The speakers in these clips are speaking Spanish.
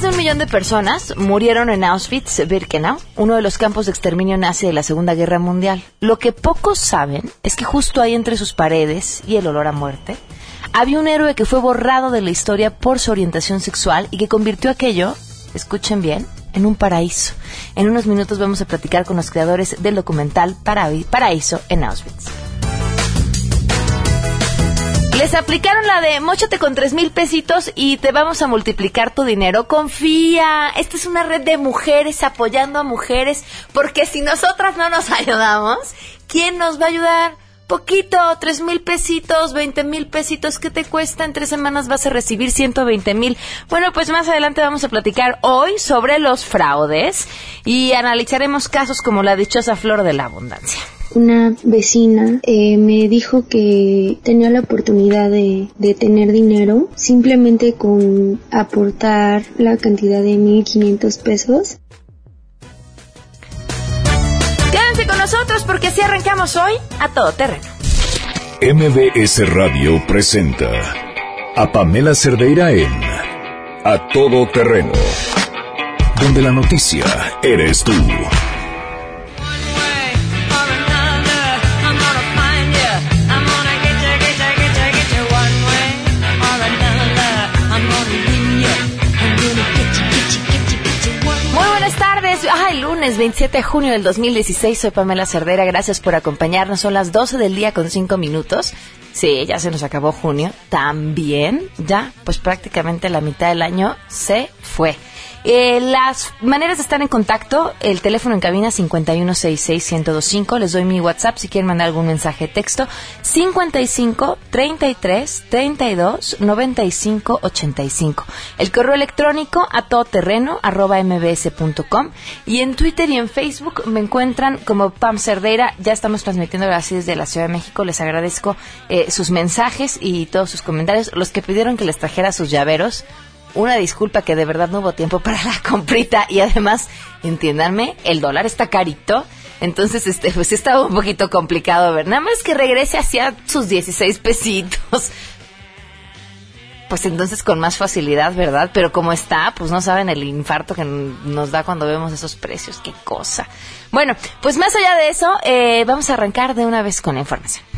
Más de un millón de personas murieron en Auschwitz-Birkenau, uno de los campos de exterminio nazi de la Segunda Guerra Mundial. Lo que pocos saben es que justo ahí entre sus paredes y el olor a muerte, había un héroe que fue borrado de la historia por su orientación sexual y que convirtió aquello, escuchen bien, en un paraíso. En unos minutos vamos a platicar con los creadores del documental Paraíso en Auschwitz. Les aplicaron la de mochate con tres mil pesitos y te vamos a multiplicar tu dinero. Confía. Esta es una red de mujeres apoyando a mujeres. Porque si nosotras no nos ayudamos, ¿quién nos va a ayudar? Poquito, tres mil pesitos, veinte mil pesitos, ¿qué te cuesta? En tres semanas vas a recibir ciento veinte mil. Bueno, pues más adelante vamos a platicar hoy sobre los fraudes y analizaremos casos como la dichosa flor de la abundancia una vecina eh, me dijo que tenía la oportunidad de, de, tener dinero simplemente con aportar la cantidad de 1500 pesos. Quédense con nosotros porque así arrancamos hoy a todo terreno. MBS Radio presenta a Pamela Cerdeira en A Todo Terreno, donde la noticia eres tú. Lunes 27 de junio del 2016. Soy Pamela Cerdera. Gracias por acompañarnos. Son las 12 del día con 5 minutos. Sí, ya se nos acabó junio. También, ya, pues prácticamente la mitad del año se fue. Eh, las maneras de estar en contacto, el teléfono en cabina 5166-1025. Les doy mi WhatsApp si quieren mandar algún mensaje de texto. 55 33 32 95 85. El correo electrónico a todoterreno arroba mbs.com. Y en Twitter y en Facebook me encuentran como Pam Cerdeira. Ya estamos transmitiendo así desde la Ciudad de México. Les agradezco eh, sus mensajes y todos sus comentarios. Los que pidieron que les trajera sus llaveros una disculpa que de verdad no hubo tiempo para la comprita y además, entiéndanme, el dólar está carito. Entonces, este, pues estaba un poquito complicado ver. Nada más que regrese hacia sus 16 pesitos. Pues entonces con más facilidad, ¿verdad? Pero como está, pues no saben el infarto que nos da cuando vemos esos precios. Qué cosa. Bueno, pues más allá de eso, eh, vamos a arrancar de una vez con la información.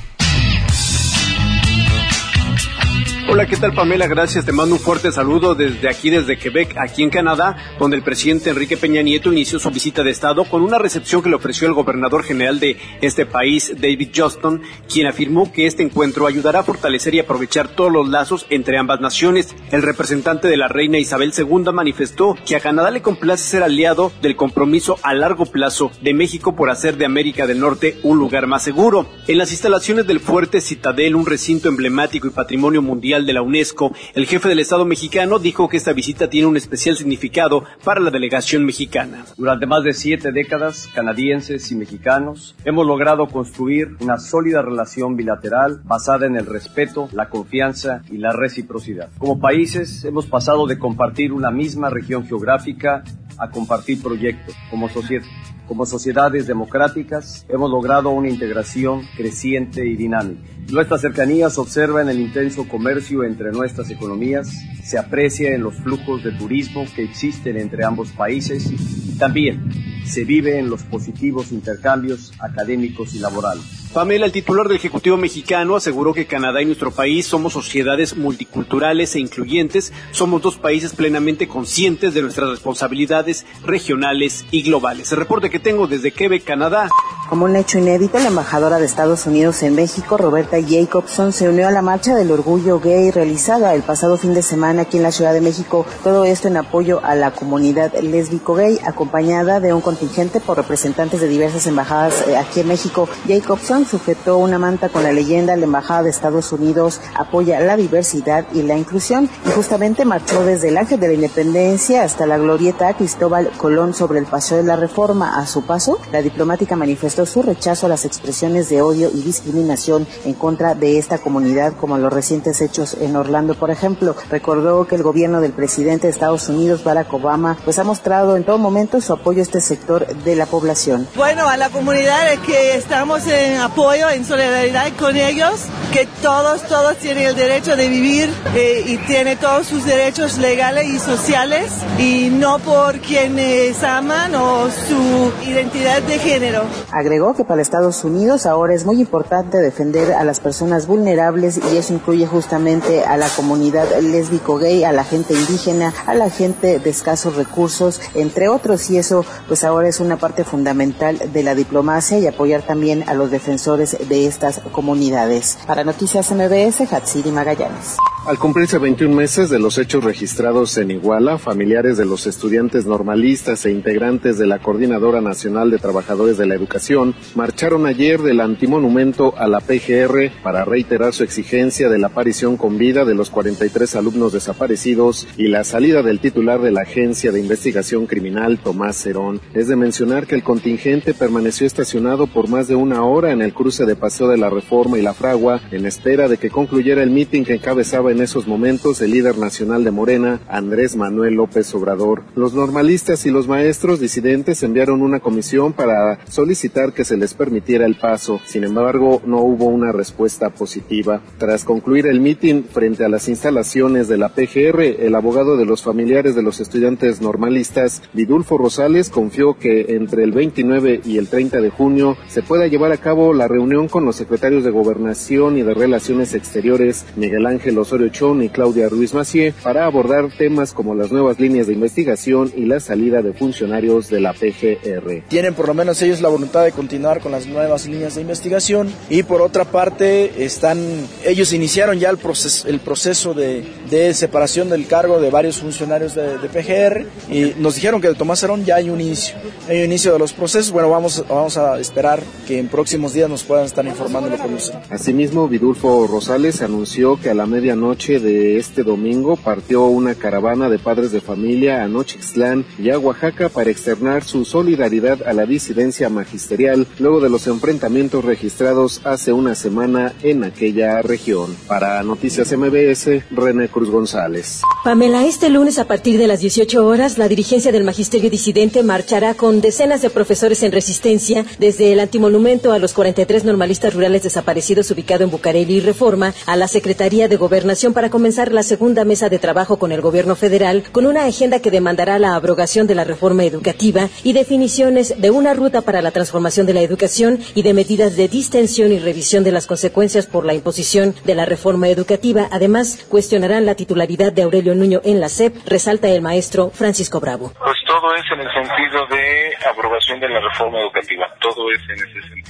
Hola, ¿qué tal Pamela? Gracias, te mando un fuerte saludo desde aquí, desde Quebec, aquí en Canadá, donde el presidente Enrique Peña Nieto inició su visita de Estado con una recepción que le ofreció el gobernador general de este país, David Johnston, quien afirmó que este encuentro ayudará a fortalecer y aprovechar todos los lazos entre ambas naciones. El representante de la reina Isabel II manifestó que a Canadá le complace ser aliado del compromiso a largo plazo de México por hacer de América del Norte un lugar más seguro. En las instalaciones del fuerte Citadel, un recinto emblemático y patrimonio mundial, de la UNESCO, el jefe del Estado mexicano dijo que esta visita tiene un especial significado para la delegación mexicana. Durante más de siete décadas, canadienses y mexicanos hemos logrado construir una sólida relación bilateral basada en el respeto, la confianza y la reciprocidad. Como países hemos pasado de compartir una misma región geográfica a compartir proyectos como sociedades democráticas hemos logrado una integración creciente y dinámica. Nuestra cercanía se observa en el intenso comercio entre nuestras economías, se aprecia en los flujos de turismo que existen entre ambos países y también se vive en los positivos intercambios académicos y laborales. Pamela, el titular del Ejecutivo mexicano, aseguró que Canadá y nuestro país somos sociedades multiculturales e incluyentes, somos dos países plenamente conscientes de nuestras responsabilidades regionales y globales. El reporte que tengo desde Quebec, Canadá. Como un hecho inédito, la embajadora de Estados Unidos en México, Roberta Jacobson, se unió a la marcha del orgullo gay realizada el pasado fin de semana aquí en la Ciudad de México. Todo esto en apoyo a la comunidad lésbico-gay, acompañada de un contingente por representantes de diversas embajadas eh, aquí en México. Jacobson sujetó una manta con la leyenda La Embajada de Estados Unidos apoya la diversidad y la inclusión y justamente marchó desde el Ángel de la Independencia hasta la glorieta Cristóbal Colón sobre el Paseo de la Reforma. A su paso, la diplomática manifestó su rechazo a las expresiones de odio y discriminación en contra de esta comunidad, como los recientes hechos en Orlando, por ejemplo. Recordó que el gobierno del presidente de Estados Unidos, Barack Obama, pues ha mostrado en todo momento su apoyo a este sector de la población. Bueno, a la comunidad es que estamos en apoyo, en solidaridad con ellos, que todos, todos tienen el derecho de vivir eh, y tienen todos sus derechos legales y sociales y no por quienes aman o su identidad de género. Agregó que para Estados Unidos ahora es muy importante defender a las personas vulnerables y eso incluye justamente a la comunidad lésbico-gay, a la gente indígena, a la gente de escasos recursos, entre otros, y eso pues ahora es una parte fundamental de la diplomacia y apoyar también a los defensores de estas comunidades. Para Noticias MBS, Hatsiri Magallanes. Al cumplirse 21 meses de los hechos registrados en Iguala, familiares de los estudiantes normalistas e integrantes de la Coordinadora Nacional de Trabajadores de la Educación marcharon ayer del antimonumento a la PGR para reiterar su exigencia de la aparición con vida de los 43 alumnos desaparecidos y la salida del titular de la Agencia de Investigación Criminal, Tomás Cerón. Es de mencionar que el contingente permaneció estacionado por más de una hora en el cruce de Paseo de la Reforma y la Fragua en espera de que concluyera el mitin que encabezaba en esos momentos el líder nacional de Morena, Andrés Manuel López Obrador. Los normalistas y los maestros disidentes enviaron una comisión para solicitar que se les permitiera el paso. Sin embargo, no hubo una respuesta positiva. Tras concluir el mitin frente a las instalaciones de la PGR, el abogado de los familiares de los estudiantes normalistas, Vidulfo Rosales, confió que entre el 29 y el 30 de junio se pueda llevar a cabo la reunión con los secretarios de Gobernación y de Relaciones Exteriores, Miguel Ángel Osorio y Claudia Ruiz Macié para abordar temas como las nuevas líneas de investigación y la salida de funcionarios de la PGR. Tienen por lo menos ellos la voluntad de continuar con las nuevas líneas de investigación y por otra parte están ellos iniciaron ya el proceso, el proceso de, de separación del cargo de varios funcionarios de, PGR y nos dijeron que de Tomás Herón ya hay un inicio, hay un inicio de los procesos. Bueno, vamos, vamos a esperar que en próximos días nos puedan estar informando lo que nos. Asimismo, Vidulfo Rosales anunció que a la medianoche noche de este domingo partió una caravana de padres de familia a Nochixtlán y a Oaxaca para externar su solidaridad a la disidencia magisterial luego de los enfrentamientos registrados hace una semana en aquella región. Para Noticias MBS, René Cruz González. Pamela, este lunes a partir de las 18 horas, la dirigencia del magisterio disidente marchará con decenas de profesores en resistencia desde el antimonumento a los 43 normalistas rurales desaparecidos ubicado en Bucareli y Reforma a la Secretaría de Gobernación para comenzar la segunda mesa de trabajo con el gobierno federal con una agenda que demandará la abrogación de la reforma educativa y definiciones de una ruta para la transformación de la educación y de medidas de distensión y revisión de las consecuencias por la imposición de la reforma educativa. Además, cuestionarán la titularidad de Aurelio Nuño en la SEP, resalta el maestro Francisco Bravo. Pues todo es en el sentido de abrogación de la reforma educativa, todo es en ese sentido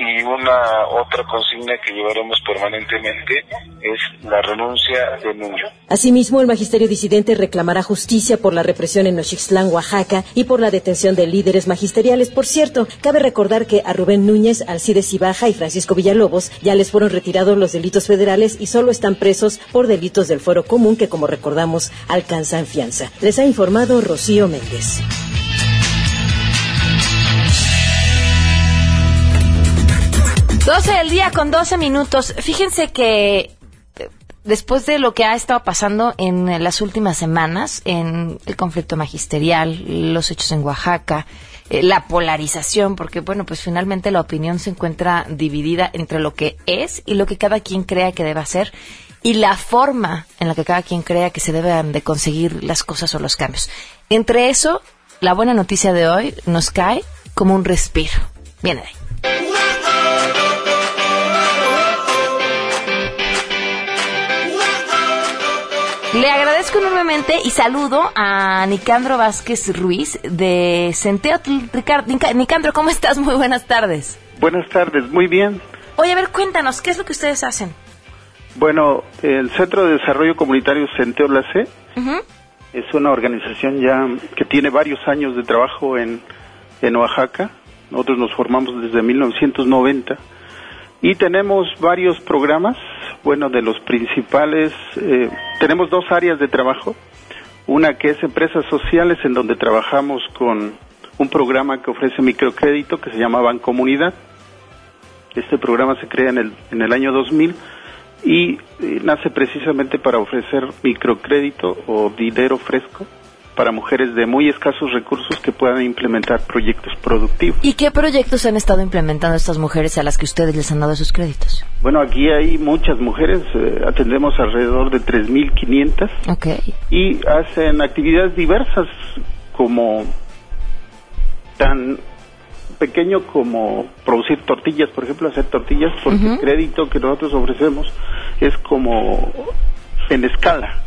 y una otra consigna que llevaremos permanentemente es la renuncia de Nuño. Asimismo, el magisterio disidente reclamará justicia por la represión en Nochixtlán, Oaxaca, y por la detención de líderes magisteriales. Por cierto, cabe recordar que a Rubén Núñez, Alcides Ibaja y Francisco Villalobos ya les fueron retirados los delitos federales y solo están presos por delitos del fuero común que, como recordamos, alcanzan fianza. Les ha informado Rocío Méndez. 12 del día con 12 minutos. Fíjense que eh, después de lo que ha estado pasando en las últimas semanas, en el conflicto magisterial, los hechos en Oaxaca, eh, la polarización, porque bueno, pues finalmente la opinión se encuentra dividida entre lo que es y lo que cada quien crea que debe hacer y la forma en la que cada quien crea que se deben de conseguir las cosas o los cambios. Entre eso, la buena noticia de hoy nos cae como un respiro. Viene de ahí. Le agradezco enormemente y saludo a Nicandro Vázquez Ruiz de Centeotl. Nicandro, ¿cómo estás? Muy buenas tardes. Buenas tardes, muy bien. Oye, a ver, cuéntanos, ¿qué es lo que ustedes hacen? Bueno, el Centro de Desarrollo Comunitario Centeotl C es una organización ya que tiene varios años de trabajo en, en Oaxaca. Nosotros nos formamos desde 1990 y tenemos varios programas bueno, de los principales, eh, tenemos dos áreas de trabajo. Una que es empresas sociales, en donde trabajamos con un programa que ofrece microcrédito que se llama Bancomunidad. Este programa se crea en el, en el año 2000 y eh, nace precisamente para ofrecer microcrédito o dinero fresco para mujeres de muy escasos recursos que puedan implementar proyectos productivos. ¿Y qué proyectos han estado implementando estas mujeres a las que ustedes les han dado sus créditos? Bueno, aquí hay muchas mujeres, eh, atendemos alrededor de 3.500 Ok. y hacen actividades diversas como tan pequeño como producir tortillas, por ejemplo, hacer tortillas, porque el crédito que nosotros ofrecemos es como en escala,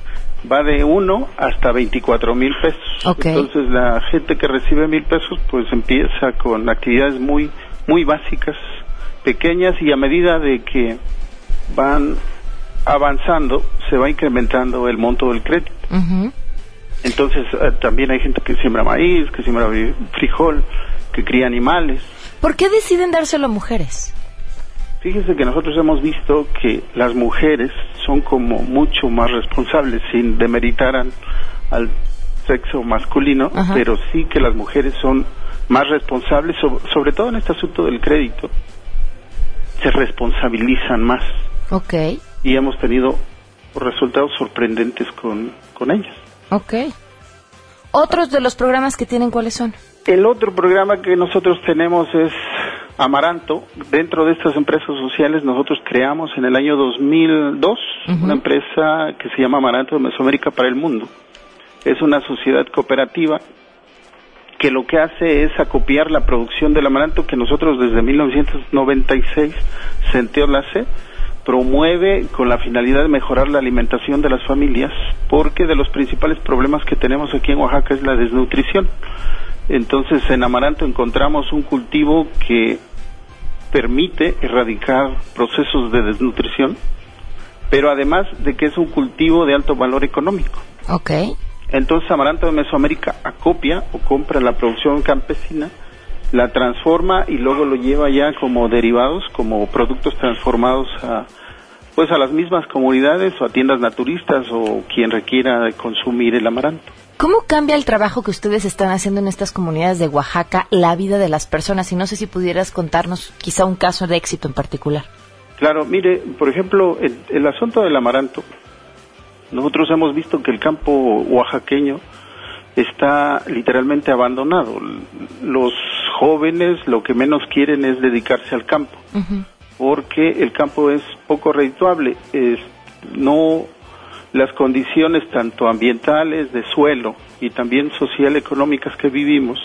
va de 1 hasta 24 mil pesos. Entonces la gente que recibe mil pesos pues empieza con actividades muy, muy básicas, pequeñas y a medida de que van avanzando se va incrementando el monto del crédito. Ujú. Entonces eh, también hay gente que siembra maíz, que siembra frijol, que cría animales. ¿Por qué deciden dárselo a mujeres? Fíjense que nosotros hemos visto que las mujeres son como mucho más responsables, sin demeritar al, al sexo masculino, Ajá. pero sí que las mujeres son más responsables, so- sobre todo en este asunto del crédito, se responsabilizan más Ok, y hemos tenido resultados sorprendentes con, con ellas. ok. ¿Otros de los programas que tienen cuáles son? El otro programa que nosotros tenemos es Amaranto. Dentro de estas empresas sociales nosotros creamos en el año 2002 una empresa que se llama Amaranto de Mesoamérica para el Mundo. Es una sociedad cooperativa que lo que hace es acopiar la producción del amaranto que nosotros desde 1996 Centeo la C promueve con la finalidad de mejorar la alimentación de las familias porque de los principales problemas que tenemos aquí en Oaxaca es la desnutrición. Entonces en amaranto encontramos un cultivo que permite erradicar procesos de desnutrición, pero además de que es un cultivo de alto valor económico. Ok. Entonces Amaranto de Mesoamérica acopia o compra la producción campesina, la transforma y luego lo lleva ya como derivados, como productos transformados a pues a las mismas comunidades o a tiendas naturistas o quien requiera consumir el amaranto. ¿Cómo cambia el trabajo que ustedes están haciendo en estas comunidades de Oaxaca la vida de las personas? Y no sé si pudieras contarnos quizá un caso de éxito en particular. Claro, mire, por ejemplo, el, el asunto del amaranto, nosotros hemos visto que el campo oaxaqueño está literalmente abandonado. Los jóvenes lo que menos quieren es dedicarse al campo, porque el campo es poco redituable. Es, no las condiciones tanto ambientales, de suelo y también social económicas que vivimos,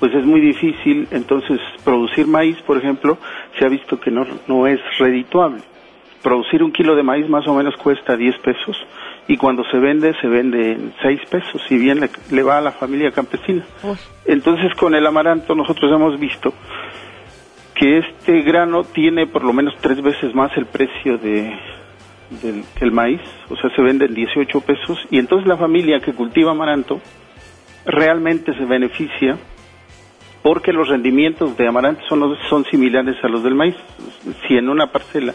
pues es muy difícil. Entonces, producir maíz, por ejemplo, se ha visto que no, no es redituable. Producir un kilo de maíz más o menos cuesta 10 pesos y cuando se vende, se vende en 6 pesos, si bien le, le va a la familia campesina. Entonces, con el amaranto nosotros hemos visto que este grano tiene por lo menos tres veces más el precio de, del, que el maíz, o sea, se vende en 18 pesos y entonces la familia que cultiva amaranto realmente se beneficia porque los rendimientos de amaranto son, son similares a los del maíz. Si en una parcela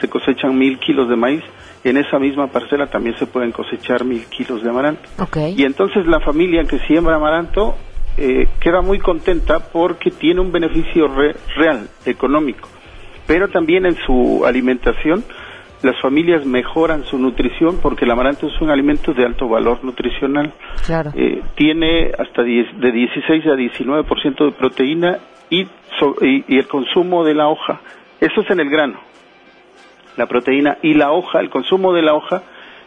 se cosechan mil kilos de maíz, en esa misma parcela también se pueden cosechar mil kilos de amaranto. Ok. Y entonces la familia que siembra amaranto eh, queda muy contenta porque tiene un beneficio re- real, económico. Pero también en su alimentación, las familias mejoran su nutrición porque el amaranto es un alimento de alto valor nutricional. Claro. Eh, tiene hasta 10 de 16 a 19% de proteína y, so- y, y el consumo de la hoja. Eso es en el grano, la proteína. Y la hoja, el consumo de la hoja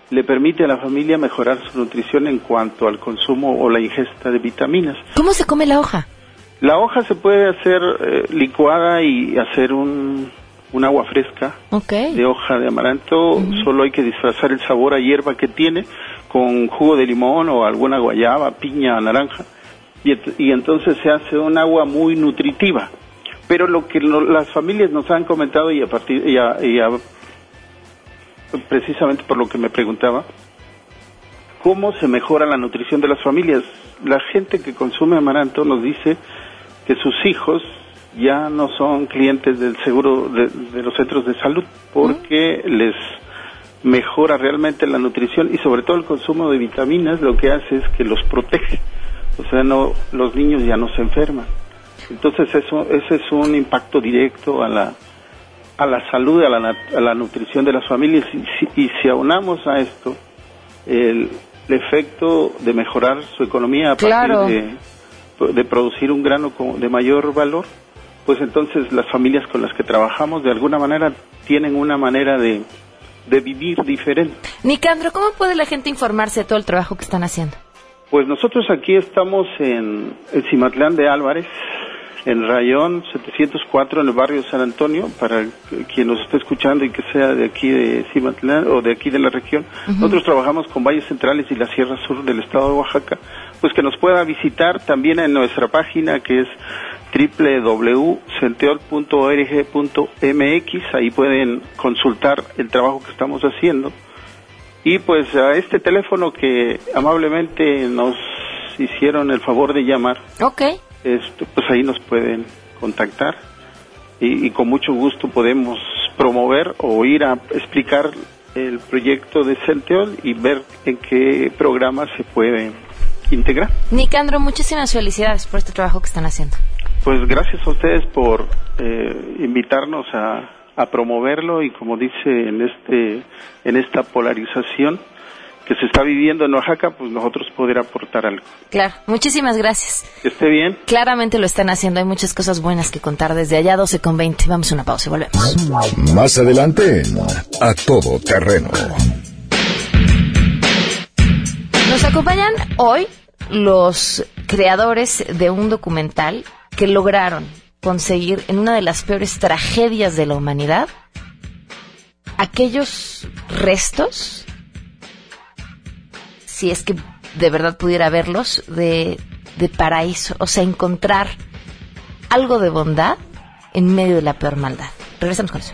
le permite a la familia mejorar su nutrición en cuanto al consumo o la ingesta de vitaminas. ¿Cómo se come la hoja? La hoja se puede hacer eh, licuada y hacer un, un agua fresca de hoja de amaranto, solo hay que disfrazar el sabor a hierba que tiene con jugo de limón o alguna guayaba, piña, naranja, y, ent- y entonces se hace un agua muy nutritiva. Pero lo que lo- las familias nos han comentado y a partir y a- y a- precisamente por lo que me preguntaba, ¿cómo se mejora la nutrición de las familias? La gente que consume amaranto nos dice que sus hijos ya no son clientes del seguro de, de los centros de salud porque les mejora realmente la nutrición y sobre todo el consumo de vitaminas lo que hace es que los protege O sea, no, los niños ya no se enferman. Entonces eso, ese es un impacto directo a la, a la salud, a la, a la nutrición de las familias. Y si, y si aunamos a esto el, el efecto de mejorar su economía a Claro. partir de, de producir un grano de mayor valor, pues entonces las familias con las que trabajamos de alguna manera tienen una manera de, de vivir diferente. Nicandro, ¿cómo puede la gente informarse de todo el trabajo que están haciendo? Pues nosotros aquí estamos en, en Cimatlán de Álvarez, en Rayón 704, en el barrio San Antonio, para quien nos esté escuchando y que sea de aquí de Cimatlán o de aquí de la región. Nosotros trabajamos con valles centrales y la Sierra Sur del estado de Oaxaca. Pues que nos pueda visitar también en nuestra página que es www.centeol.org.mx, ahí pueden consultar el trabajo que estamos haciendo. Y pues a este teléfono que amablemente nos hicieron el favor de llamar, Ok. este, pues ahí nos pueden contactar y, y con mucho gusto podemos promover o ir a explicar el proyecto de Centeol y ver en qué programa se puede integrar. Nicandro, muchísimas felicidades por este trabajo que están haciendo. Pues gracias a ustedes por eh, invitarnos a, a promoverlo y como dice en este en esta polarización que se está viviendo en Oaxaca, pues nosotros poder aportar algo. Claro, muchísimas gracias. Que esté bien. Claramente lo están haciendo, hay muchas cosas buenas que contar desde allá, 12 con 20. Vamos a una pausa y volvemos. Más adelante en A Todo Terreno. Nos acompañan hoy los creadores de un documental que lograron conseguir en una de las peores tragedias de la humanidad aquellos restos, si es que de verdad pudiera verlos, de, de paraíso, o sea, encontrar algo de bondad en medio de la peor maldad. Regresamos con eso.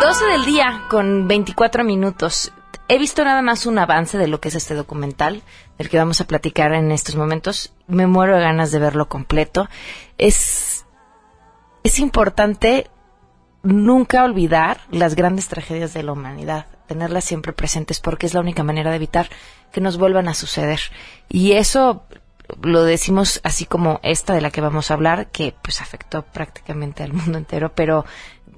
12 del día con 24 minutos. He visto nada más un avance de lo que es este documental, del que vamos a platicar en estos momentos. Me muero de ganas de verlo completo. Es, es importante nunca olvidar las grandes tragedias de la humanidad, tenerlas siempre presentes porque es la única manera de evitar que nos vuelvan a suceder. Y eso lo decimos así como esta de la que vamos a hablar, que pues afectó prácticamente al mundo entero, pero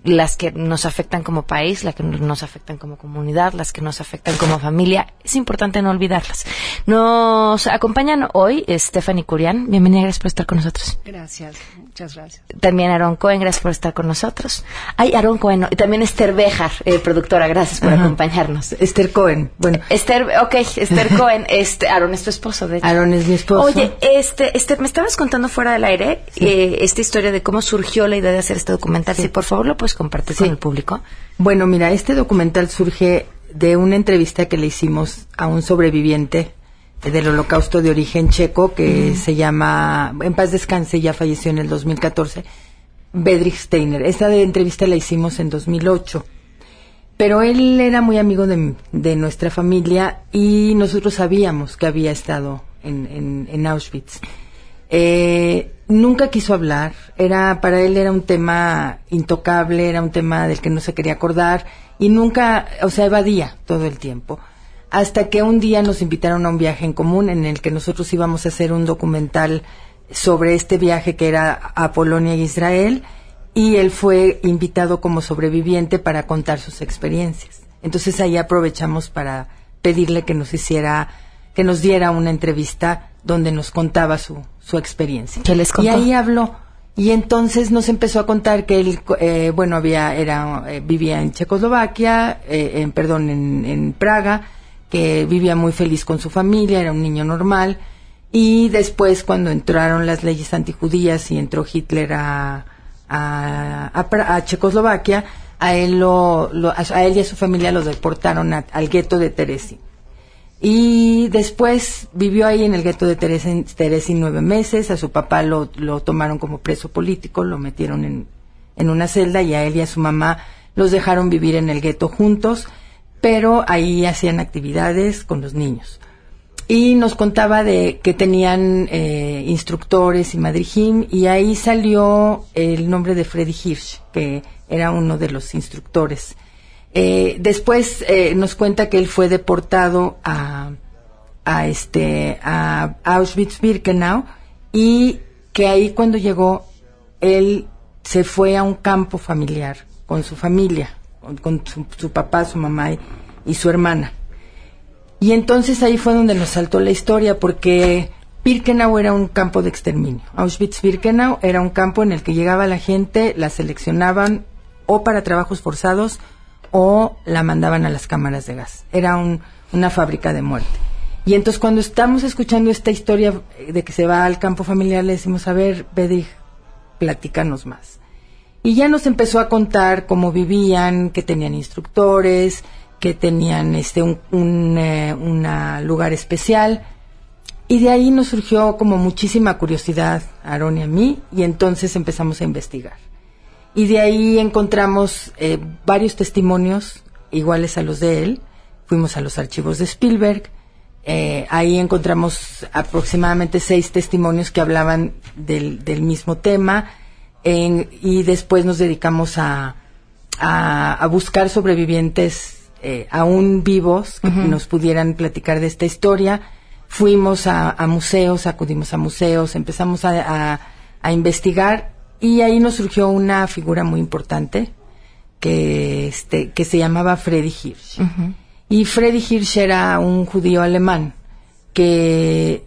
las que nos afectan como país, las que nos afectan como comunidad, las que nos afectan como familia, es importante no olvidarlas. Nos acompañan hoy Stephanie Curian. Bienvenida, gracias por estar con nosotros. Gracias, muchas gracias. También Aaron Cohen, gracias por estar con nosotros. Ay, Aaron Cohen, no, y también Esther Bejar, eh, productora, gracias por Ajá. acompañarnos. Esther Cohen, bueno. Esther, ok, Esther Cohen, este, Aaron es tu esposo, de hecho. Aaron es mi esposo. Oye, este, este, me estabas contando fuera del aire eh, esta historia de cómo surgió la idea de hacer este documental. Si por favor lo puedes compartir con el público. Bueno, mira, este documental surge de una entrevista que le hicimos a un sobreviviente del holocausto de origen checo que se llama, en paz descanse, ya falleció en el 2014, Bedrich Steiner. Esta de entrevista la hicimos en 2008. Pero él era muy amigo de, de nuestra familia y nosotros sabíamos que había estado en, en- en Auschwitz. Eh, nunca quiso hablar, era para él era un tema intocable, era un tema del que no se quería acordar y nunca, o sea, evadía todo el tiempo. Hasta que un día nos invitaron a un viaje en común en el que nosotros íbamos a hacer un documental sobre este viaje que era a Polonia e Israel y él fue invitado como sobreviviente para contar sus experiencias. Entonces ahí aprovechamos para pedirle que nos hiciera, que nos diera una entrevista donde nos contaba su, su experiencia. ¿Qué les contó? Y ahí habló. Y entonces nos empezó a contar que él, eh, bueno, había, era, eh, vivía en Checoslovaquia, eh, en, perdón, en, en Praga, que vivía muy feliz con su familia, era un niño normal. Y después, cuando entraron las leyes antijudías y entró Hitler a, a, a Checoslovaquia, a él, lo, lo- a él y a su familia los deportaron a- al gueto de Teresi. Y después vivió ahí en el gueto de Teresin, nueve meses. A su papá lo, lo, tomaron como preso político, lo metieron en, en una celda y a él y a su mamá los dejaron vivir en el gueto juntos, pero ahí hacían actividades con los niños. Y nos contaba de que tenían eh, instructores y madrijim y ahí salió el nombre de Freddy Hirsch, que era uno de los instructores. Eh, después eh, nos cuenta que él fue deportado a, a este a Auschwitz-Birkenau y que ahí cuando llegó él se fue a un campo familiar con su familia, con, su, papá, su mamá y, su hermana. Y entonces ahí fue donde nos saltó la historia porque Birkenau era un campo de exterminio. Auschwitz-Birkenau era un campo en el que llegaba la gente, la seleccionaban o para trabajos forzados o la mandaban a las cámaras de gas. Era una fábrica de muerte. Y entonces cuando estamos escuchando esta historia de que se va al campo familiar, le decimos, a ver, Bedig, platícanos más. Y ya nos empezó a contar cómo vivían, que tenían instructores, que tenían este un, un eh, lugar especial. Y de ahí nos surgió como muchísima curiosidad Aaron y a mí, y entonces empezamos a investigar. Y de ahí encontramos eh, varios testimonios iguales a los de él. Fuimos a los archivos de Spielberg. Eh, ahí encontramos aproximadamente seis testimonios que hablaban del, del mismo tema. y después nos dedicamos a, a, buscar sobrevivientes eh, aún vivos que nos pudieran platicar de esta historia. Fuimos a, museos, acudimos a museos, empezamos a, a investigar y ahí nos surgió una figura muy importante que, este, que se llamaba Freddy Hirsch. Y Freddy Hirsch era un judío alemán que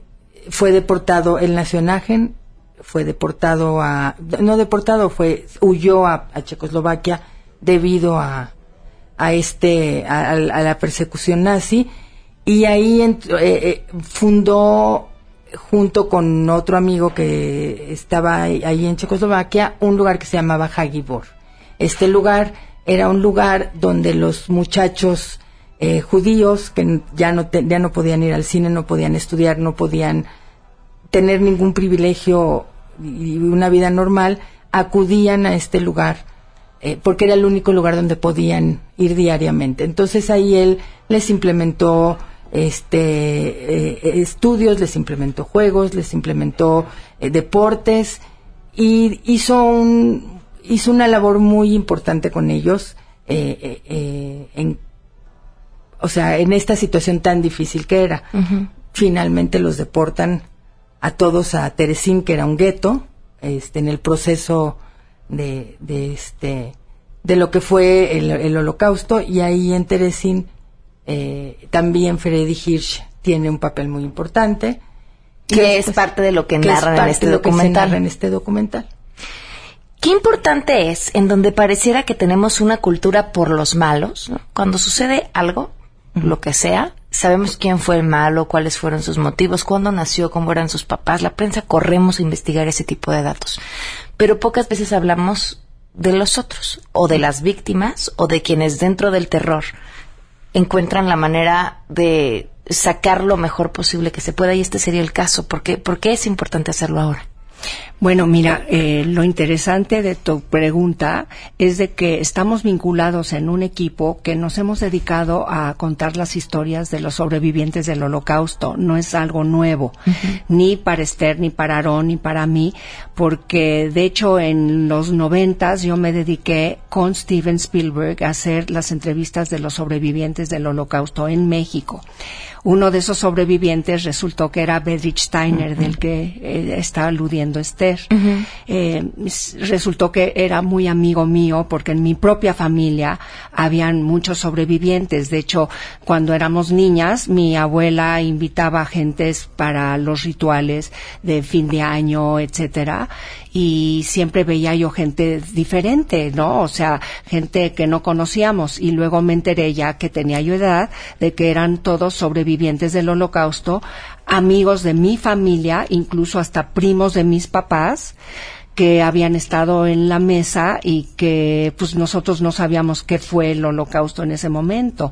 fue deportado, él nació en Agen, fue deportado a, no deportado, fue, huyó a, Checoslovaquia debido a, a este, a, la persecución nazi, y ahí eh, eh, fundó junto con otro amigo que estaba ahí en Checoslovaquia, un lugar que se llamaba Hagibor. Este lugar era un lugar donde los muchachos eh, judíos que ya no, ya no podían ir al cine, no podían estudiar, no podían tener ningún privilegio y una vida normal, acudían a este lugar eh, porque era el único lugar donde podían ir diariamente. Entonces ahí él les implementó este eh, estudios, les implementó juegos, les implementó eh, deportes y hizo un hizo una labor muy importante con ellos eh, en o sea en esta situación tan difícil que era. Finalmente los deportan a todos a Teresín que era un gueto este en el proceso de, de este de lo que fue el, el holocausto y ahí en Teresín eh, también Freddy Hirsch tiene un papel muy importante. Que es parte de lo que narra en este documental. en este documental. Qué importante es en donde pareciera que tenemos una cultura por los malos, cuando sucede algo, lo que sea, sabemos quién fue el malo, cuáles fueron sus motivos, cuándo nació, cómo eran sus papás. La prensa corremos a investigar ese tipo de datos. Pero pocas veces hablamos de los otros, o de las víctimas, o de quienes dentro del terror encuentran la manera de sacar lo mejor posible que se pueda y este sería el caso. ¿Por qué, es importante hacerlo ahora? Bueno, mira, eh, lo interesante de tu pregunta es de que estamos vinculados en un equipo que nos hemos dedicado a contar las historias de los sobrevivientes del holocausto. No es algo nuevo, ni para Esther, ni para Aarón, ni para mí, porque de hecho en los noventas yo me dediqué con Steven Spielberg a hacer las entrevistas de los sobrevivientes del holocausto en México. Uno de esos sobrevivientes resultó que era Bedrich Steiner, del que eh, está aludiendo Esther. Eh, resultó que era muy amigo mío porque en mi propia familia habían muchos sobrevivientes. De hecho, cuando éramos niñas, mi abuela invitaba a gentes para los rituales de fin de año, etcétera, y siempre veía yo gente diferente, ¿no? O sea, gente que no conocíamos y luego me enteré ya que tenía yo edad de que eran todos sobrevivientes del holocausto, amigos de mi familia, incluso hasta primos de mis papás que habían estado en la mesa y que pues nosotros no sabíamos qué fue el holocausto en ese momento.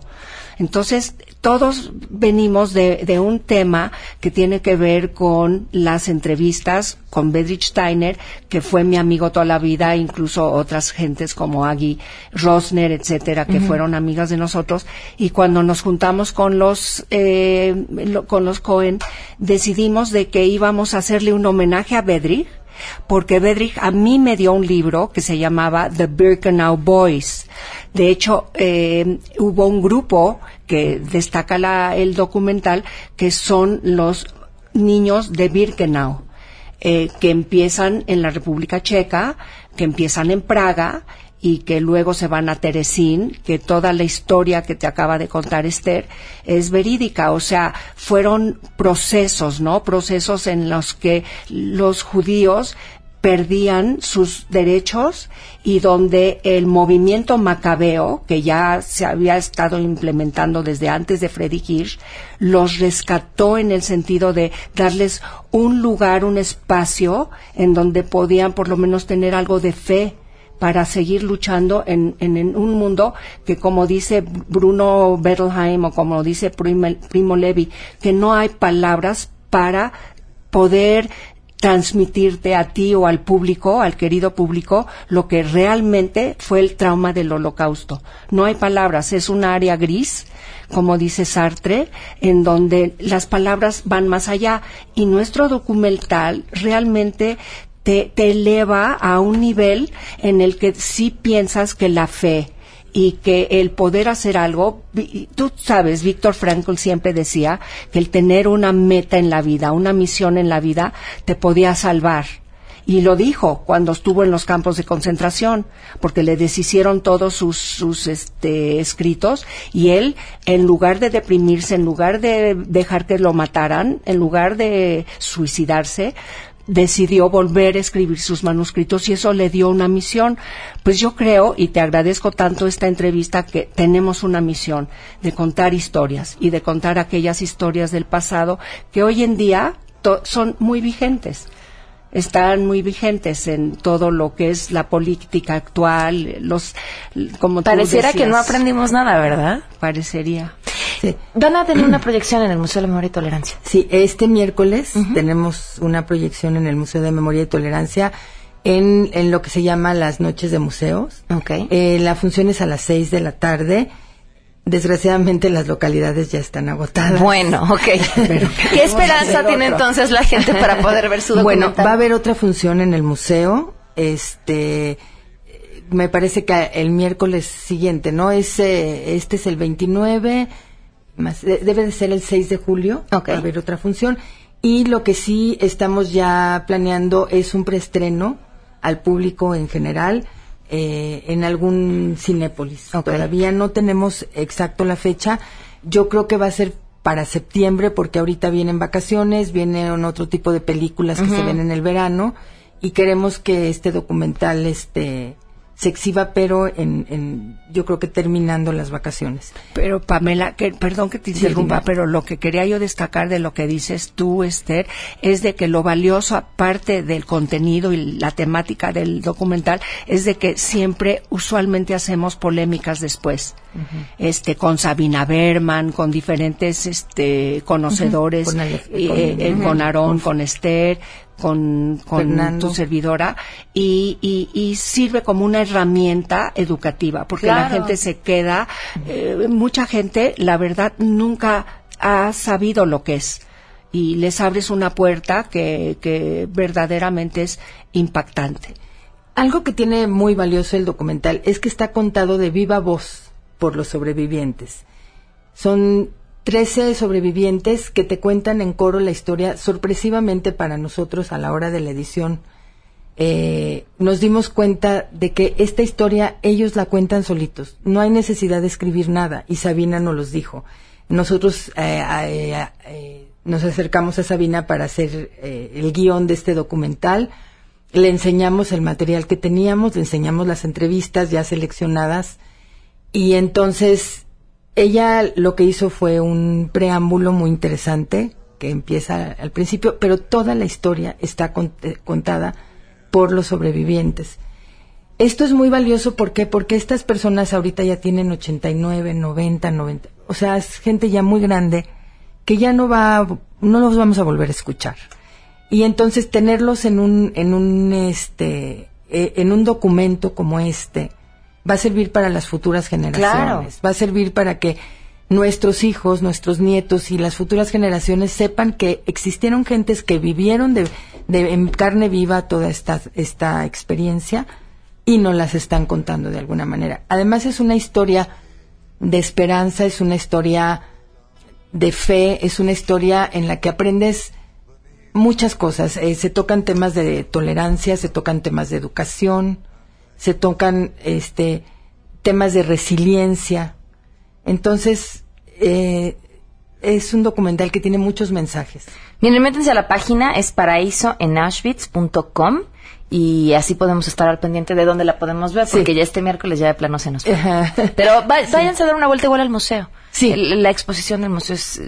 Entonces, todos venimos de, de, un tema que tiene que ver con las entrevistas con Bedrich Steiner, que fue mi amigo toda la vida, incluso otras gentes como Aggie Rosner, etcétera, que fueron amigas de nosotros. Y cuando nos juntamos con los, eh, con los Cohen, decidimos de que íbamos a hacerle un homenaje a Bedrich, porque Bedrich a mí me dio un libro que se llamaba The Birkenau Boys. De hecho, eh, hubo un grupo que destaca la, el documental que son los niños de Birkenau. Eh, que empiezan en la República Checa, que empiezan en Praga y que luego se van a Teresín, que toda la historia que te acaba de contar Esther es verídica, o sea, fueron procesos, ¿no? Procesos en los que los judíos perdían sus derechos y donde el movimiento macabeo, que ya se había estado implementando desde antes de Freddy Hirsch, los rescató en el sentido de darles un lugar, un espacio en donde podían por lo menos tener algo de fe para seguir luchando en, en, un mundo que, como dice Bruno Bettelheim o como dice Primo Levi, que no hay palabras para poder transmitirte a ti o al público, al querido público, lo que realmente fue el trauma del holocausto. No hay palabras, es un área gris, como dice Sartre, en donde las palabras van más allá y nuestro documental realmente te, te eleva a un nivel en el que sí piensas que la fe, y que el poder hacer algo, tú sabes, Víctor Frankl siempre decía que el tener una meta en la vida, una misión en la vida, te podía salvar. Y lo dijo cuando estuvo en los campos de concentración, porque le deshicieron todos sus, sus este, escritos y él, en lugar de deprimirse, en lugar de dejar que lo mataran, en lugar de suicidarse, decidió volver a escribir sus manuscritos y eso le dio una misión. Pues yo creo, y te agradezco tanto esta entrevista, que tenemos una misión de contar historias y de contar aquellas historias del pasado que hoy en día son muy vigentes están muy vigentes en todo lo que es la política actual, los como pareciera que no aprendimos nada, ¿verdad? Parecería. Van a tener una proyección en el Museo de Memoria y Tolerancia. Sí, este miércoles tenemos una proyección en el Museo de Memoria y Tolerancia en, en lo que se llama las noches de museos. Okay. Eh, la función es a las seis de la tarde. Desgraciadamente las localidades ya están agotadas. Bueno, ok. ¿Qué esperanza tiene entonces la gente para poder ver su documental? Bueno, va a haber otra función en el museo. Este, me parece que el miércoles siguiente, ¿no? Ese, este es el 29 debe de ser el 6 de julio, va a haber otra función. Y lo que sí estamos ya planeando es un preestreno al público en general eh, en algún Cinépolis. Todavía no tenemos exacto la fecha. Yo creo que va a ser para septiembre porque ahorita vienen vacaciones, vienen otro tipo de películas que se ven en el verano y queremos que este documental este se exhiba, pero en, en, yo creo que terminando las vacaciones. Pero Pamela, que, perdón que te interrumpa, pero lo que quería yo destacar de lo que dices tú, Esther, es de que lo valioso, aparte del contenido y la temática del documental, es de que siempre, usualmente hacemos polémicas después. Este, con Sabina Berman, con diferentes, este, conocedores, con, eh, eh, con Aarón, con Esther, con, con tu servidora y, y, sirve como una herramienta educativa porque la gente se queda, eh, mucha gente, la verdad, nunca ha sabido lo que es y les abres una puerta que, que verdaderamente es impactante. Algo que tiene muy valioso el documental es que está contado de viva voz por los sobrevivientes. Son Trece sobrevivientes que te cuentan en coro la historia sorpresivamente para nosotros a la hora de la edición. Eh, nos dimos cuenta de que esta historia ellos la cuentan solitos. No hay necesidad de escribir nada y Sabina nos los dijo. Nosotros eh, eh, nos acercamos a Sabina para hacer el guion de este documental. Le enseñamos el material que teníamos, le enseñamos las entrevistas ya seleccionadas y entonces ella lo que hizo fue un preámbulo muy interesante que empieza al principio, pero toda la historia está contada por los sobrevivientes. esto es muy valioso ¿por qué? porque estas personas ahorita ya tienen 89, 90, 90, o sea, es gente ya muy grande que ya no va, no los vamos a volver a escuchar. Y entonces tenerlos en un, en un, este, eh, en un documento como este va a servir para las futuras generaciones, va a servir para que nuestros hijos, nuestros nietos y las futuras generaciones sepan que existieron gentes que vivieron de, de en carne viva toda esta, esta experiencia y nos las están contando de alguna manera. Además es una historia de esperanza, es una historia de fe, es una historia en la que aprendes muchas cosas. Eh, se tocan temas de tolerancia, se tocan temas de educación, se tocan este temas de resiliencia. Entonces, eh, es un documental que tiene muchos mensajes. Miren, métanse a la página, es paraísoenauschwitz.com y así podemos estar al pendiente de dónde la podemos ver, porque ya este miércoles ya de plano se nos. Pero váyanse a dar una vuelta igual al museo. Sí. la exposición del museo es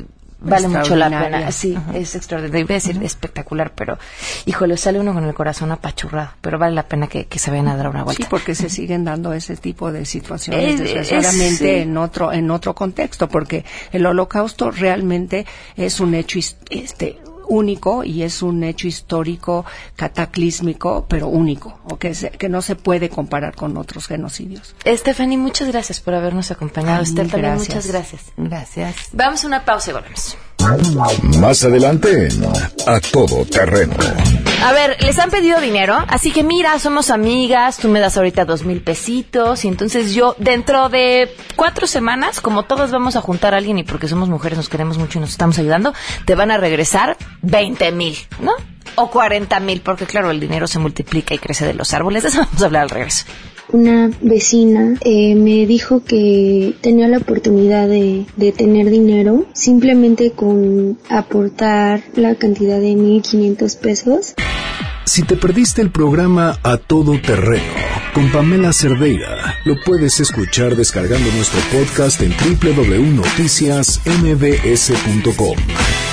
vale mucho la pena. Sí, es extraordinario. Iba a decir espectacular, pero híjole, sale uno con el corazón apachurrado. Pero vale la pena que, se vayan a dar una vuelta. Sí, porque se siguen dando ese tipo de situaciones, desgraciadamente, en otro en otro contexto, porque el holocausto realmente es un hecho este único y es un hecho histórico cataclísmico, pero único, o que, que no se puede comparar con otros genocidios. Stephanie, muchas gracias por habernos acompañado. Stephanie, muchas gracias. Gracias. Vamos a una pausa y volvemos. Más adelante A Todo Terreno. A ver, les han pedido dinero, así que mira, somos amigas, tú me das ahorita dos mil pesitos y entonces yo dentro de cuatro semanas, como todos vamos a juntar a alguien y porque somos mujeres nos queremos mucho y nos estamos ayudando, te van a regresar veinte mil, ¿no? O cuarenta mil, porque claro, el dinero se multiplica y crece de los árboles. De eso vamos a hablar al regreso una vecina eh, me dijo que tenía la oportunidad de, de, tener dinero simplemente con aportar la cantidad de 1.500 pesos. Si te perdiste el programa A Todo Terreno con Pamela Cerdeira, lo puedes escuchar descargando nuestro podcast en www.noticiasmbs.com.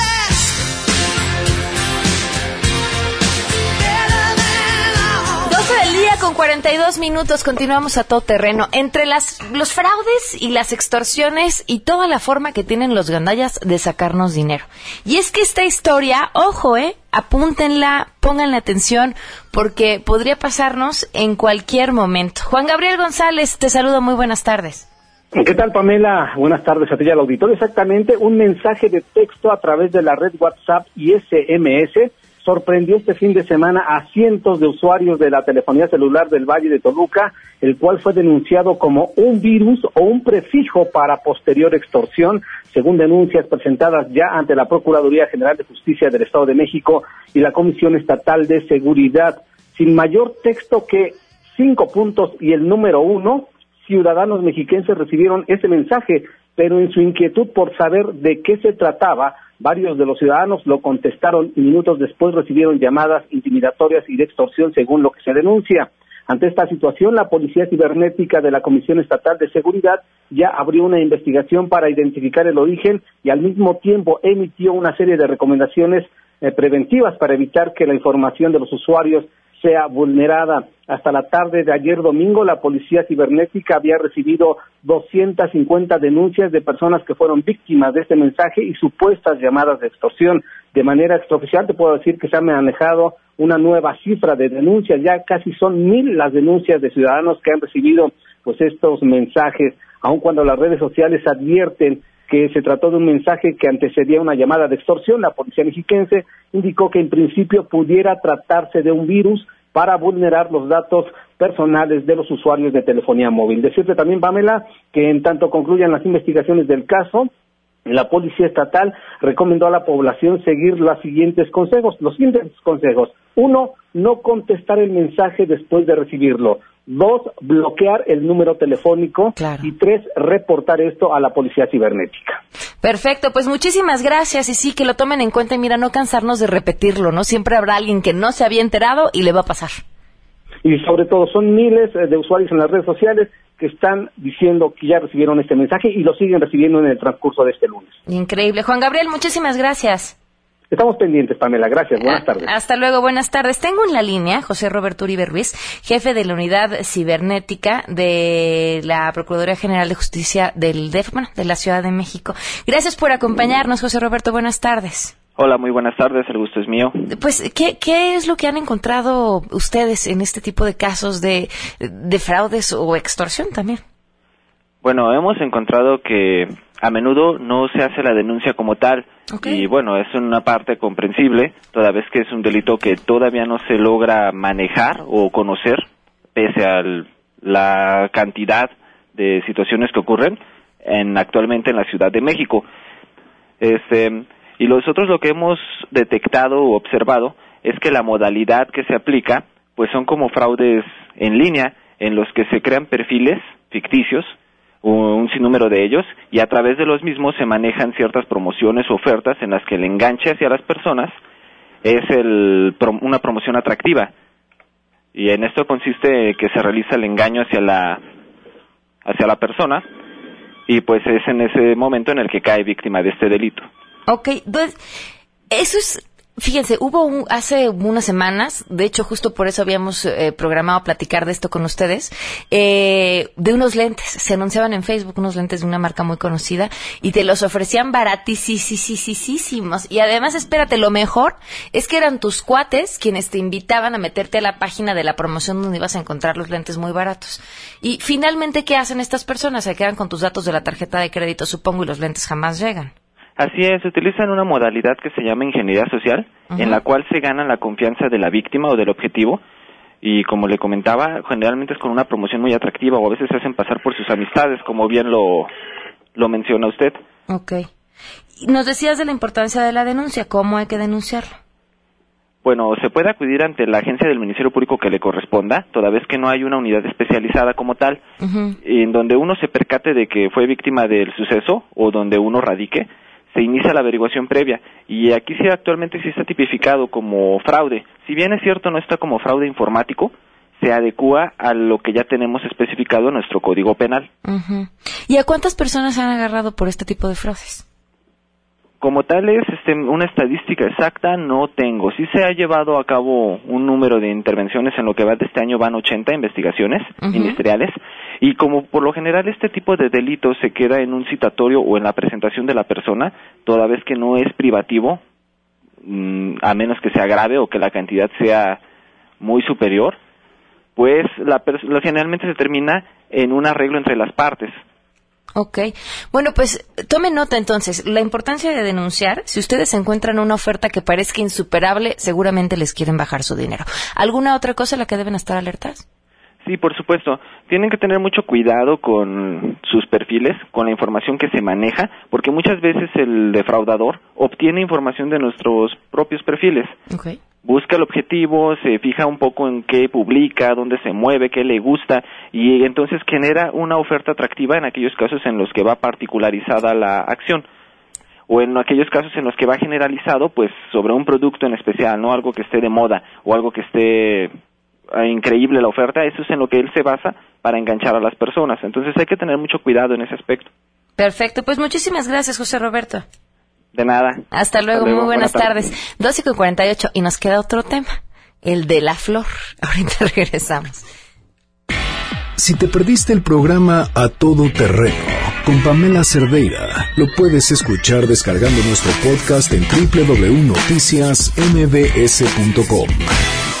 Con 42 minutos, continuamos a todo terreno. Entre las, los fraudes y las extorsiones y toda la forma que tienen los gandallas de sacarnos dinero. Y es que esta historia, ojo, eh, apúntenla, pónganle atención, porque podría pasarnos en cualquier momento. Juan Gabriel González, te saludo, muy buenas tardes. ¿Qué tal, Pamela? Buenas tardes a ti y al auditorio. Exactamente, un mensaje de texto a través de la red WhatsApp y SMS sorprendió este fin de semana a cientos de usuarios de la telefonía celular del Valle de Toluca, el cual fue denunciado como un virus o un prefijo para posterior extorsión, según denuncias presentadas ya ante la Procuraduría General de Justicia del Estado de México y la Comisión Estatal de Seguridad. Sin mayor texto que cinco puntos y el número uno, ciudadanos mexiquenses recibieron ese mensaje, pero en su inquietud por saber de qué se trataba, Varios de los ciudadanos lo contestaron y minutos después recibieron llamadas intimidatorias y de extorsión según lo que se denuncia. Ante esta situación, la Policía Cibernética de la Comisión Estatal de Seguridad ya abrió una investigación para identificar el origen y al mismo tiempo emitió una serie de recomendaciones eh, preventivas para evitar que la información de los usuarios sea vulnerada. Hasta la tarde de ayer domingo, la Policía Cibernética había recibido 250 denuncias de personas que fueron víctimas de este mensaje y supuestas llamadas de extorsión. De manera extraoficial, te puedo decir que se ha manejado una nueva cifra de denuncias. Ya casi son mil las denuncias de ciudadanos que han recibido pues estos mensajes, aun cuando las redes sociales advierten que se trató de un mensaje que antecedía una llamada de extorsión. La policía mexiquense indicó que en principio pudiera tratarse de un virus para vulnerar los datos personales de los usuarios de telefonía móvil. Decirte también, Pamela, que en tanto concluyan las investigaciones del caso, la Policía Estatal recomendó a la población seguir los siguientes consejos. Los siguientes consejos. Uno, no contestar el mensaje después de recibirlo. Dos, bloquear el número telefónico. Y tres, reportar esto a la policía cibernética. Perfecto, pues muchísimas gracias y sí que lo tomen en cuenta y mira, no cansarnos de repetirlo, ¿no? Siempre habrá alguien que no se había enterado y le va a pasar. Y sobre todo, son miles eh, de usuarios en las redes sociales que están diciendo que ya recibieron este mensaje y lo siguen recibiendo en el transcurso de este lunes. Increíble. Juan Gabriel, muchísimas gracias. Estamos pendientes, Pamela. Gracias. Buenas tardes. Hasta luego. Buenas tardes. Tengo en la línea José Roberto Uribe Ruiz, jefe de la unidad cibernética de la Procuraduría General de Justicia del DEF, bueno, de la Ciudad de México. Gracias por acompañarnos, José Roberto. Buenas tardes. Hola, muy buenas tardes. El gusto es mío. Pues, ¿qué, qué es lo que han encontrado ustedes en este tipo de casos de, de fraudes o extorsión también? Bueno, hemos encontrado que a menudo no se hace la denuncia como tal y bueno, es una parte comprensible, toda vez que es un delito que todavía no se logra manejar o conocer, pese a la cantidad de situaciones que ocurren en, actualmente en la Ciudad de México. Este, y nosotros lo que hemos detectado o observado es que la modalidad que se aplica, pues son como fraudes en línea, en los que se crean perfiles ficticios un sinnúmero de ellos y a través de los mismos se manejan ciertas promociones o ofertas en las que el enganche hacia las personas es el, una promoción atractiva y en esto consiste que se realiza el engaño hacia la hacia la persona y pues es en ese momento en el que cae víctima de este delito. Ok, pues eso es Fíjense, hubo un, hace unas semanas, de hecho justo por eso habíamos eh, programado platicar de esto con ustedes, eh, de unos lentes. Se anunciaban en Facebook unos lentes de una marca muy conocida y te los ofrecían baratísimos. Y además, espérate, lo mejor es que eran tus cuates quienes te invitaban a meterte a la página de la promoción donde ibas a encontrar los lentes muy baratos. Y finalmente, ¿qué hacen estas personas? Se quedan con tus datos de la tarjeta de crédito, supongo, y los lentes jamás llegan. Así es, utilizan una modalidad que se llama ingeniería social, en la cual se gana la confianza de la víctima o del objetivo, y como le comentaba, generalmente es con una promoción muy atractiva o a veces se hacen pasar por sus amistades, como bien lo, lo menciona usted. Ok. Nos decías de la importancia de la denuncia, ¿cómo hay que denunciarlo? Bueno, se puede acudir ante la agencia del Ministerio Público que le corresponda, toda vez que no hay una unidad especializada como tal, en donde uno se percate de que fue víctima del suceso o donde uno radique, se inicia la averiguación previa y aquí sí actualmente sí está tipificado como fraude. Si bien es cierto no está como fraude informático, se adecua a lo que ya tenemos especificado en nuestro Código Penal. ¿Y a cuántas personas se han agarrado por este tipo de fraudes? Como tal es este, una estadística exacta, no tengo. Sí se ha llevado a cabo un número de intervenciones, en lo que va de este año van 80 investigaciones ministeriales, y como por lo general este tipo de delitos se queda en un citatorio o en la presentación de la persona, toda vez que no es privativo, mm, a menos que sea grave o que la cantidad sea muy superior, pues la generalmente se termina en un arreglo entre las partes Ok. Bueno, pues tome nota entonces. La importancia de denunciar, si ustedes encuentran una oferta que parezca insuperable, seguramente les quieren bajar su dinero. ¿Alguna otra cosa a la que deben estar alertas? Sí, por supuesto. Tienen que tener mucho cuidado con sus perfiles, con la información que se maneja, porque muchas veces el defraudador obtiene información de nuestros propios perfiles. Okay busca el objetivo, se fija un poco en qué publica, dónde se mueve, qué le gusta y entonces genera una oferta atractiva en aquellos casos en los que va particularizada la acción o en aquellos casos en los que va generalizado pues sobre un producto en especial, no algo que esté de moda o algo que esté increíble la oferta, eso es en lo que él se basa para enganchar a las personas. Entonces hay que tener mucho cuidado en ese aspecto. Perfecto, pues muchísimas gracias José Roberto. De nada. Hasta luego, muy buenas, tardes. 12 y 48 y nos queda otro tema, el de la flor. Ahorita regresamos. Si te perdiste el programa A Todo Terreno con Pamela Cerdeira, lo puedes escuchar descargando nuestro podcast en www.noticiasmbs.com.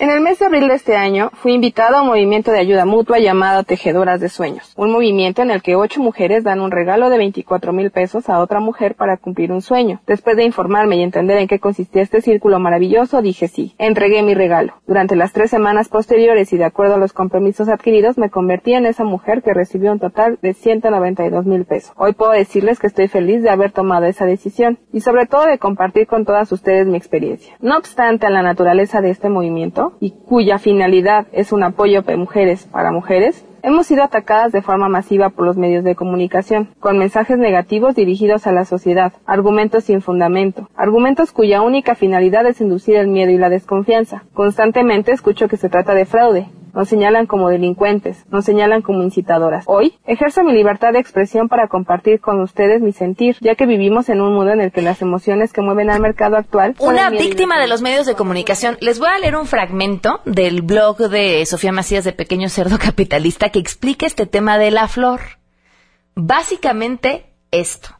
En el mes de abril de este año fui invitada a un movimiento de ayuda mutua llamado Tejedoras de Sueños, un movimiento en el que ocho mujeres dan un regalo de 24 mil pesos a otra mujer para cumplir un sueño. Después de informarme y entender en qué consistía este círculo maravilloso, dije sí, entregué mi regalo. Durante las tres semanas posteriores y de acuerdo a los compromisos adquiridos, me convertí en esa mujer que recibió un total de 192 mil pesos. Hoy puedo decirles que estoy feliz de haber tomado esa decisión y sobre todo de compartir con todas ustedes mi experiencia. No obstante la naturaleza de este movimiento, y cuya finalidad es un apoyo de mujeres para mujeres, hemos sido atacadas de forma masiva por los medios de comunicación, con mensajes negativos dirigidos a la sociedad, argumentos sin fundamento, argumentos cuya única finalidad es inducir el miedo y la desconfianza. Constantemente escucho que se trata de fraude, nos señalan como delincuentes, nos señalan como incitadoras. Hoy ejerzo mi libertad de expresión para compartir con ustedes mi sentir, ya que vivimos en un mundo en el que las emociones que mueven al mercado actual. Una víctima de los medios de comunicación. Les voy a leer un fragmento del blog de Sofía Macías de Pequeño Cerdo Capitalista que explica este tema de la flor. Básicamente esto.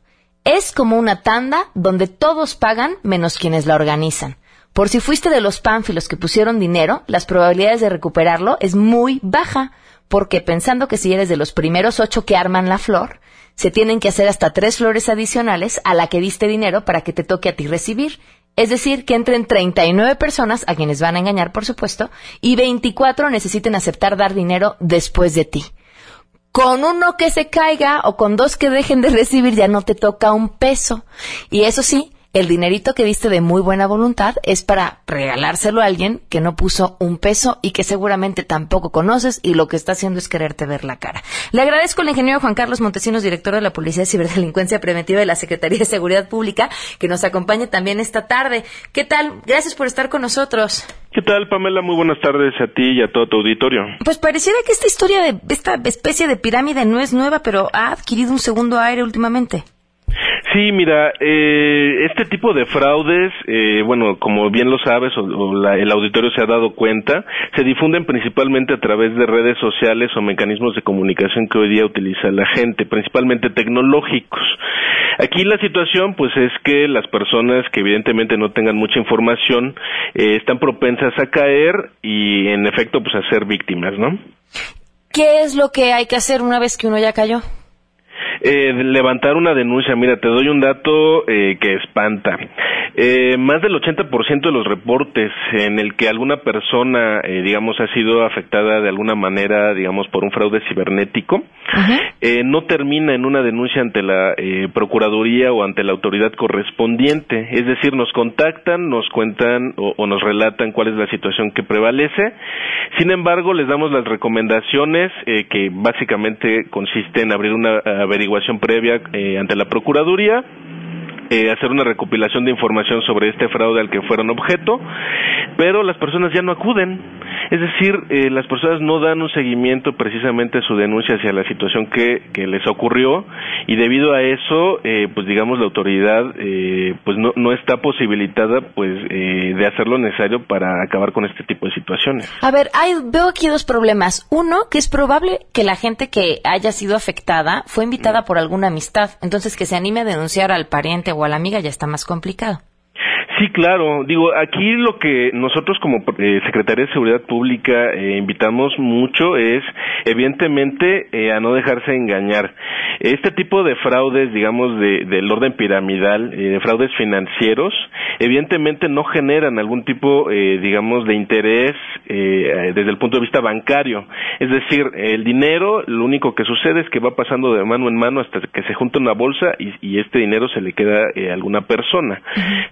Es como una tanda donde todos pagan menos quienes la organizan. Por si fuiste de los pánfilos que pusieron dinero, las probabilidades de recuperarlo es muy baja, porque pensando que si eres de los primeros ocho que arman la flor, se tienen que hacer hasta tres flores adicionales a la que diste dinero para que te toque a ti recibir. Es decir, que entren 39 personas, a quienes van a engañar, por supuesto, y 24 necesiten aceptar dar dinero después de ti. Con uno que se caiga o con dos que dejen de recibir ya no te toca un peso. Y eso sí, el dinerito que diste de muy buena voluntad es para regalárselo a alguien que no puso un peso y que seguramente tampoco conoces y lo que está haciendo es quererte ver la cara. Le agradezco al ingeniero Juan Carlos Montesinos, director de la Policía de Ciberdelincuencia Preventiva de la Secretaría de Seguridad Pública, que nos acompañe también esta tarde. ¿Qué tal? Gracias por estar con nosotros. ¿Qué tal, Pamela? Muy buenas tardes a ti y a todo tu auditorio. Pues pareciera que esta historia de esta especie de pirámide no es nueva, pero ha adquirido un segundo aire últimamente. Sí, mira, eh, este tipo de fraudes, eh, bueno, como bien lo sabes o, el auditorio se ha dado cuenta, se difunden principalmente a través de redes sociales o mecanismos de comunicación que hoy día utiliza la gente, principalmente tecnológicos. Aquí la situación, pues, es que las personas que evidentemente no tengan mucha información eh, están propensas a caer y, en efecto, pues, a ser víctimas, ¿no? ¿Qué es lo que hay que hacer una vez que uno ya cayó? Eh, levantar una denuncia. Mira, te doy un dato eh, que espanta. Eh, más del 80% de los reportes en el que alguna persona, eh, digamos, ha sido afectada de alguna manera, digamos, por un fraude cibernético, eh, no termina en una denuncia ante la eh, Procuraduría o ante la autoridad correspondiente. Es decir, nos contactan, nos cuentan o, o nos relatan cuál es la situación que prevalece. Sin embargo, les damos las recomendaciones eh, que básicamente consiste en abrir una averiguación previa eh, ante la Procuraduría eh, hacer una recopilación de información sobre este fraude al que fueron objeto, pero las personas ya no acuden. Es decir, eh, las personas no dan un seguimiento precisamente a su denuncia hacia la situación que, que les ocurrió y debido a eso, eh, pues digamos la autoridad eh, pues no, no está posibilitada pues eh, de hacer lo necesario para acabar con este tipo de situaciones. A ver, hay, veo aquí dos problemas. Uno, que es probable que la gente que haya sido afectada fue invitada por alguna amistad, entonces que se anime a denunciar al pariente o la amiga ya está más complicado. Sí, claro. Digo, aquí lo que nosotros como eh, Secretaría de Seguridad Pública eh, invitamos mucho es, evidentemente, eh, a no dejarse engañar. Este tipo de fraudes, digamos, de, del orden piramidal, eh, de fraudes financieros, evidentemente no generan algún tipo, eh, digamos, de interés eh, desde el punto de vista bancario. Es decir, el dinero, lo único que sucede es que va pasando de mano en mano hasta que se junta una bolsa y, y este dinero se le queda a alguna persona.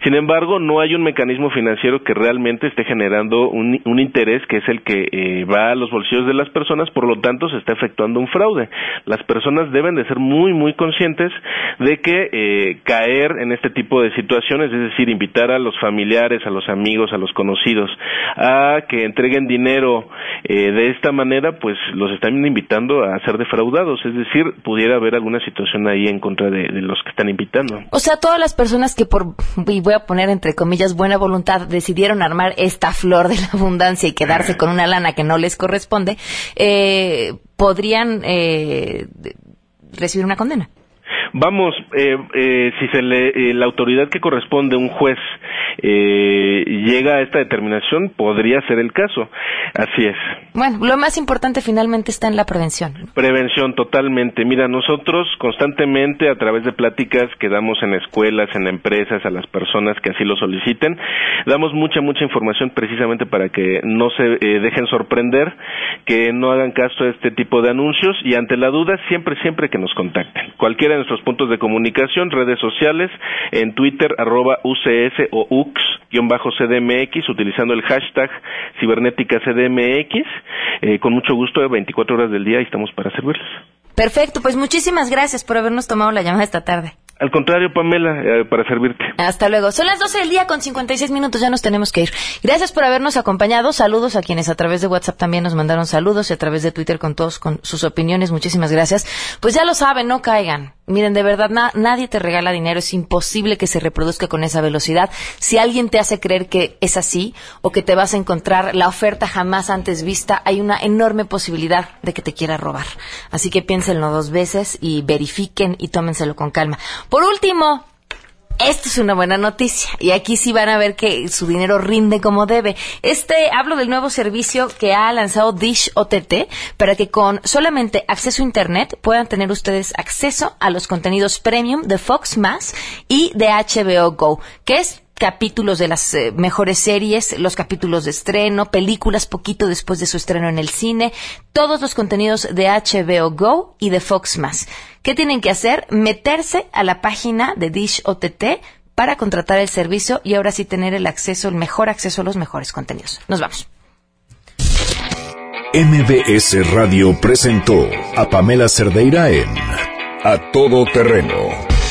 Sin embargo, no hay un mecanismo financiero que realmente esté generando un, interés que es el que eh, va a los bolsillos de las personas, por lo tanto se está efectuando un fraude. Las personas deben de ser muy, muy conscientes de que eh, caer en este tipo de situaciones, es decir, invitar a los familiares, a los amigos, a los conocidos a que entreguen dinero eh, de esta manera, pues los están invitando a ser defraudados, es decir, pudiera haber alguna situación ahí en contra de, de los que están invitando. O sea, todas las personas que por, y voy a poner entre comillas, buena voluntad, decidieron armar esta flor de la abundancia y quedarse con una lana que no les corresponde, eh, podrían eh, recibir una condena. Vamos, eh, eh, si se le, eh, la autoridad que corresponde, un juez, eh, llega a esta determinación, podría ser el caso. Así es. Bueno, lo más importante finalmente está en la prevención. Prevención, totalmente. Mira, nosotros constantemente a través de pláticas que damos en escuelas, en empresas, a las personas que así lo soliciten, damos mucha, mucha información precisamente para que no se eh, dejen sorprender, que no hagan caso a este tipo de anuncios y ante la duda, siempre, siempre que nos contacten. Cualquiera de nuestros puntos de comunicación, redes sociales, en Twitter, arroba UCS o UX, CDMX utilizando el hashtag cibernética CDMX. Eh, con mucho gusto, 24 horas del día y estamos para servirles. Perfecto, pues muchísimas gracias por habernos tomado la llamada esta tarde. Al contrario, Pamela, eh, para servirte. Hasta luego. Son las 12 del día con 56 minutos, ya nos tenemos que ir. Gracias por habernos acompañado. Saludos a quienes a través de WhatsApp también nos mandaron saludos y a través de Twitter con todos con sus opiniones. Muchísimas gracias. Pues ya lo saben, no caigan. Miren, de verdad, nadie te regala dinero. Es imposible que se reproduzca con esa velocidad. Si alguien te hace creer que es así o que te vas a encontrar la oferta jamás antes vista, hay una enorme posibilidad de que te quiera robar. Así que piénsenlo dos veces y verifiquen y tómenselo con calma. Por último, esto es una buena noticia y aquí sí van a ver que su dinero rinde como debe. Este hablo del nuevo servicio que ha lanzado Dish OTT para que con solamente acceso a internet puedan tener ustedes acceso a los contenidos premium de Fox Más y de HBO Go, que es capítulos de las eh, mejores series, los capítulos de estreno, películas poquito después de su estreno en el cine, todos los contenidos de HBO Go y de Fox Más. ¿Qué tienen que hacer? Meterse a la página de Dish OTT para contratar el servicio y ahora sí tener el acceso, el mejor acceso a los mejores contenidos. Nos vamos. MBS Radio presentó a Pamela Cerdeira en A Todo Terreno